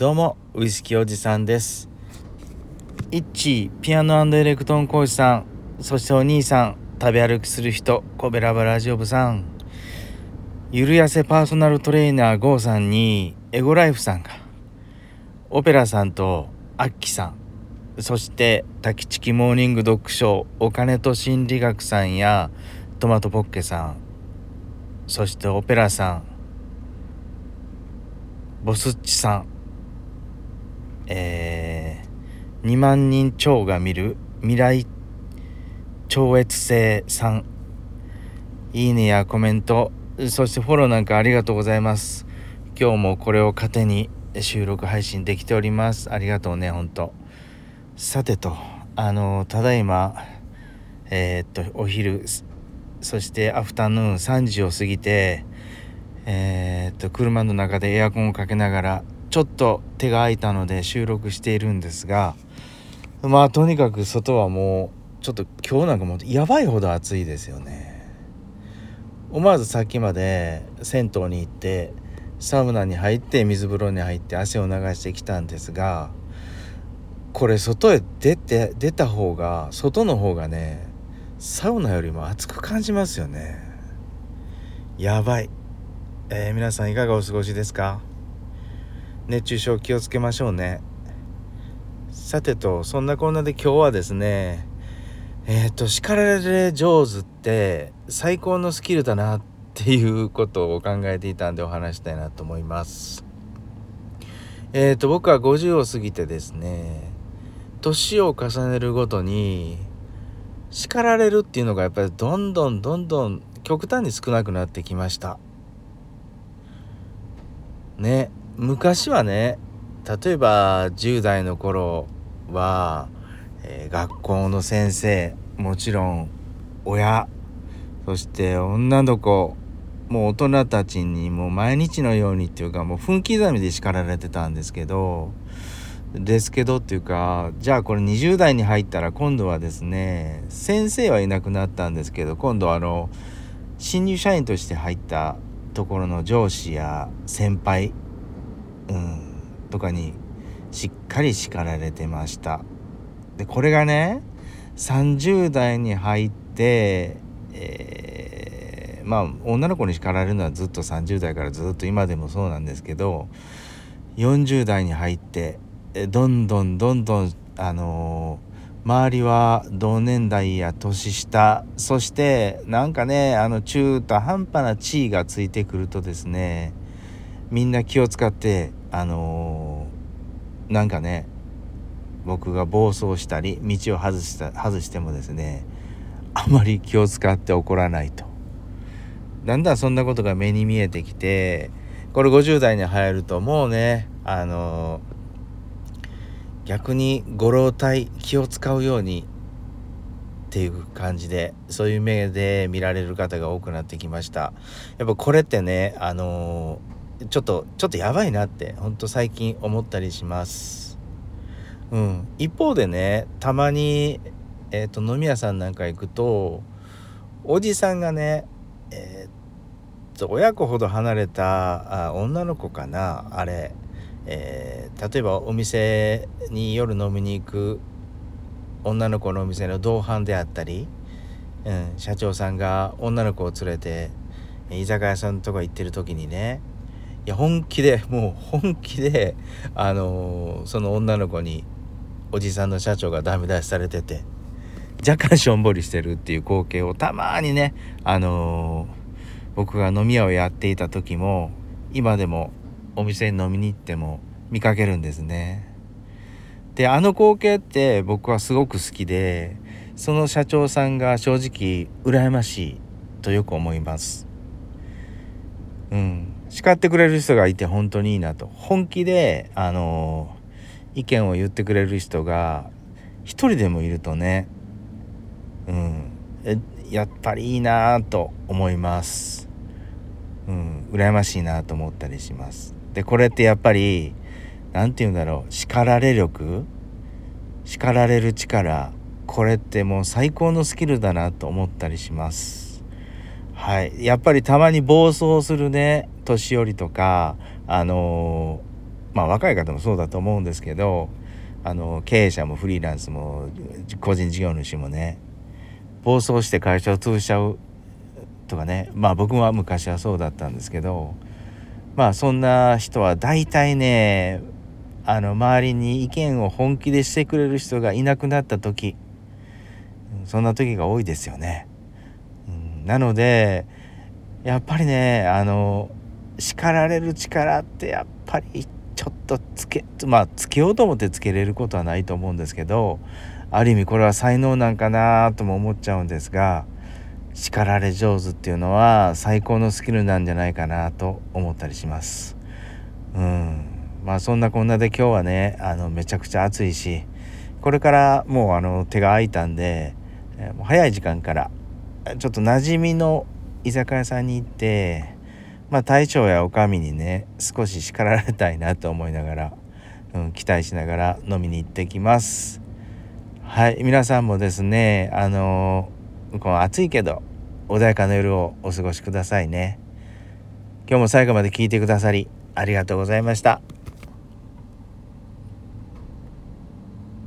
どうもウイスキーおじさんです。イッチピアノエレクトーン講師さん。そしてお兄さん食べ歩きする人コベラバラジオ部さん。ゆるやせパーソナルトレーナー GO さんにエゴライフさんがオペラさんとアッキさん。そしてタキチキモーニング読書お金と心理学さんやトマトポッケさん。そしてオペラさん。ボスッチさん。えー、2万人超が見る未来超越性さん。いいねやコメント。そしてフォローなんかありがとうございます。今日もこれを糧に収録配信できております。ありがとうねほんとさてとあのただいまえー、っとお昼そしてアフタヌーン3時を過ぎてえー、っと車の中でエアコンをかけながらちょっと手が空いたので収録しているんですがまあとにかく外はもうちょっと今日なんかもうやばいほど暑いですよね。思わずさっきまで銭湯に行ってサウナに入って水風呂に入って汗を流してきたんですがこれ外へ出て出た方が外の方がねサウナよりも暑く感じますよね。やばい、えー、皆さんいかがお過ごしですか？熱中症気をつけましょうね。さてとそんなこんなで今日はですねえっ、ー、と叱られ上手って最高のスキルだなっていうことを考えていたんでお話したいなと思います。えっ、ー、と僕は50を過ぎてですね年を重ねるごとに叱られるっていうのがやっぱりどんどんどんどん極端に少なくなってきました。ね。昔はね例えば10代の頃は、えー、学校の先生もちろん親そして女の子もう大人たちにもう毎日のようにっていうかもう分刻みで叱られてたんですけどですけどっていうかじゃあこれ20代に入ったら今度はですね先生はいなくなったんですけど今度はあの新入社員として入ったところの上司や先輩、うん、とかにしっかり叱られてました。でこれがね30代に入って、えー、まあ女の子に叱られるのはずっと30代からずっと今でもそうなんですけど40代に入ってどんどんどんどんあのー、周りは同年代や年下そしてなんかねあの中途半端な地位がついてくるとですねみんな気を使ってあのー、なんかね僕が暴走したり道を外した外してもですねあまり気を使って怒らないと。だんだんそんなことが目に見えてきてこれ50代に入るともうねあのー逆にご老体気を使うようにっていう感じでそういう目で見られる方が多くなってきました。やっぱこれってねあのー、ちょっとちょっとやばいなってほんと最近思ったりします。うん。一方でねたまにえっ、ー、と飲み屋さんなんか行くとおじさんがねえっ、と親子ほど離れたあ女の子かなあれ。えー、例えばお店に夜飲みに行く女の子のお店の同伴であったり、うん、社長さんが女の子を連れて居酒屋さんとか行ってる時にねいや本気でもう本気で、あのー、その女の子におじさんの社長がダメ出しされてて若干しょんぼりしてるっていう光景をたまにね、あのー、僕が飲み屋をやっていた時も今でもお店に飲みに行っても見かけるんですね。であの光景って僕はすごく好きでその社長さんが正直羨ましいとよく思います。うん、叱ってくれる人がいて本当にいいなと。本気であの意見を言ってくれる人が一人でもいるとね、うん、やっぱりいいなと思います。うん、羨ましいなと思ったりします。でこれってやっぱり何て言うんだろう。叱られ力？叱られる力？これってもう最高のスキルだなと思ったりします。はいやっぱりたまに暴走するね年寄りとかあのまあ若い方もそうだと思うんですけどあの経営者もフリーランスも個人事業主もね暴走して会社を潰しちゃうとかねまあ僕は昔はそうだったんですけどまあそんな人は大体ねあの周りに意見を本気でしてくれる人がいなくなった時そんな時が多いですよね。なのでやっぱりねあの叱られる力ってやっぱりちょっとつけまあつけようと思ってつけれることはないと思うんですけどある意味これは才能なんかなとも思っちゃうんですが叱られ上手っていうのは最高のスキルなんじゃないかなと思ったりします。うんまあそんなこんなで今日はねあのめちゃくちゃ暑いしこれからもうあの手が空いたんで、えもう早い時間からちょっと馴染みの居酒屋さんに行ってまあ大将や女将にね少し叱られたいなと思いながら、うん、期待しながら飲みに行ってきます。はい皆さんもですねあのこの暑いけど穏やかな夜をお過ごしくださいね。今日も最後まで聞いてくださりありがとうございました。